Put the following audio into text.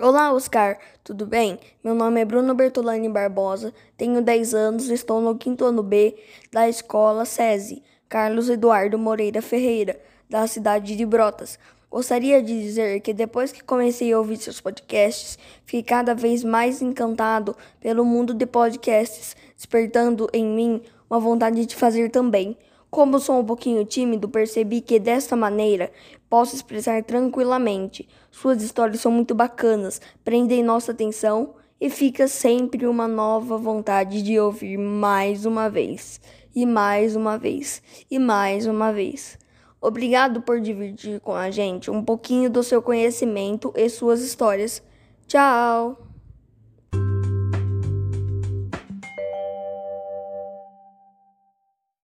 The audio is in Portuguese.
Olá, Oscar, tudo bem? Meu nome é Bruno Bertolani Barbosa, tenho 10 anos, estou no quinto ano B da escola SESI, Carlos Eduardo Moreira Ferreira, da cidade de Brotas. Gostaria de dizer que depois que comecei a ouvir seus podcasts, fiquei cada vez mais encantado pelo mundo de podcasts, despertando em mim uma vontade de fazer também. Como sou um pouquinho tímido, percebi que desta maneira posso expressar tranquilamente. Suas histórias são muito bacanas, prendem nossa atenção e fica sempre uma nova vontade de ouvir mais uma vez, e mais uma vez, e mais uma vez. Obrigado por dividir com a gente um pouquinho do seu conhecimento e suas histórias. Tchau!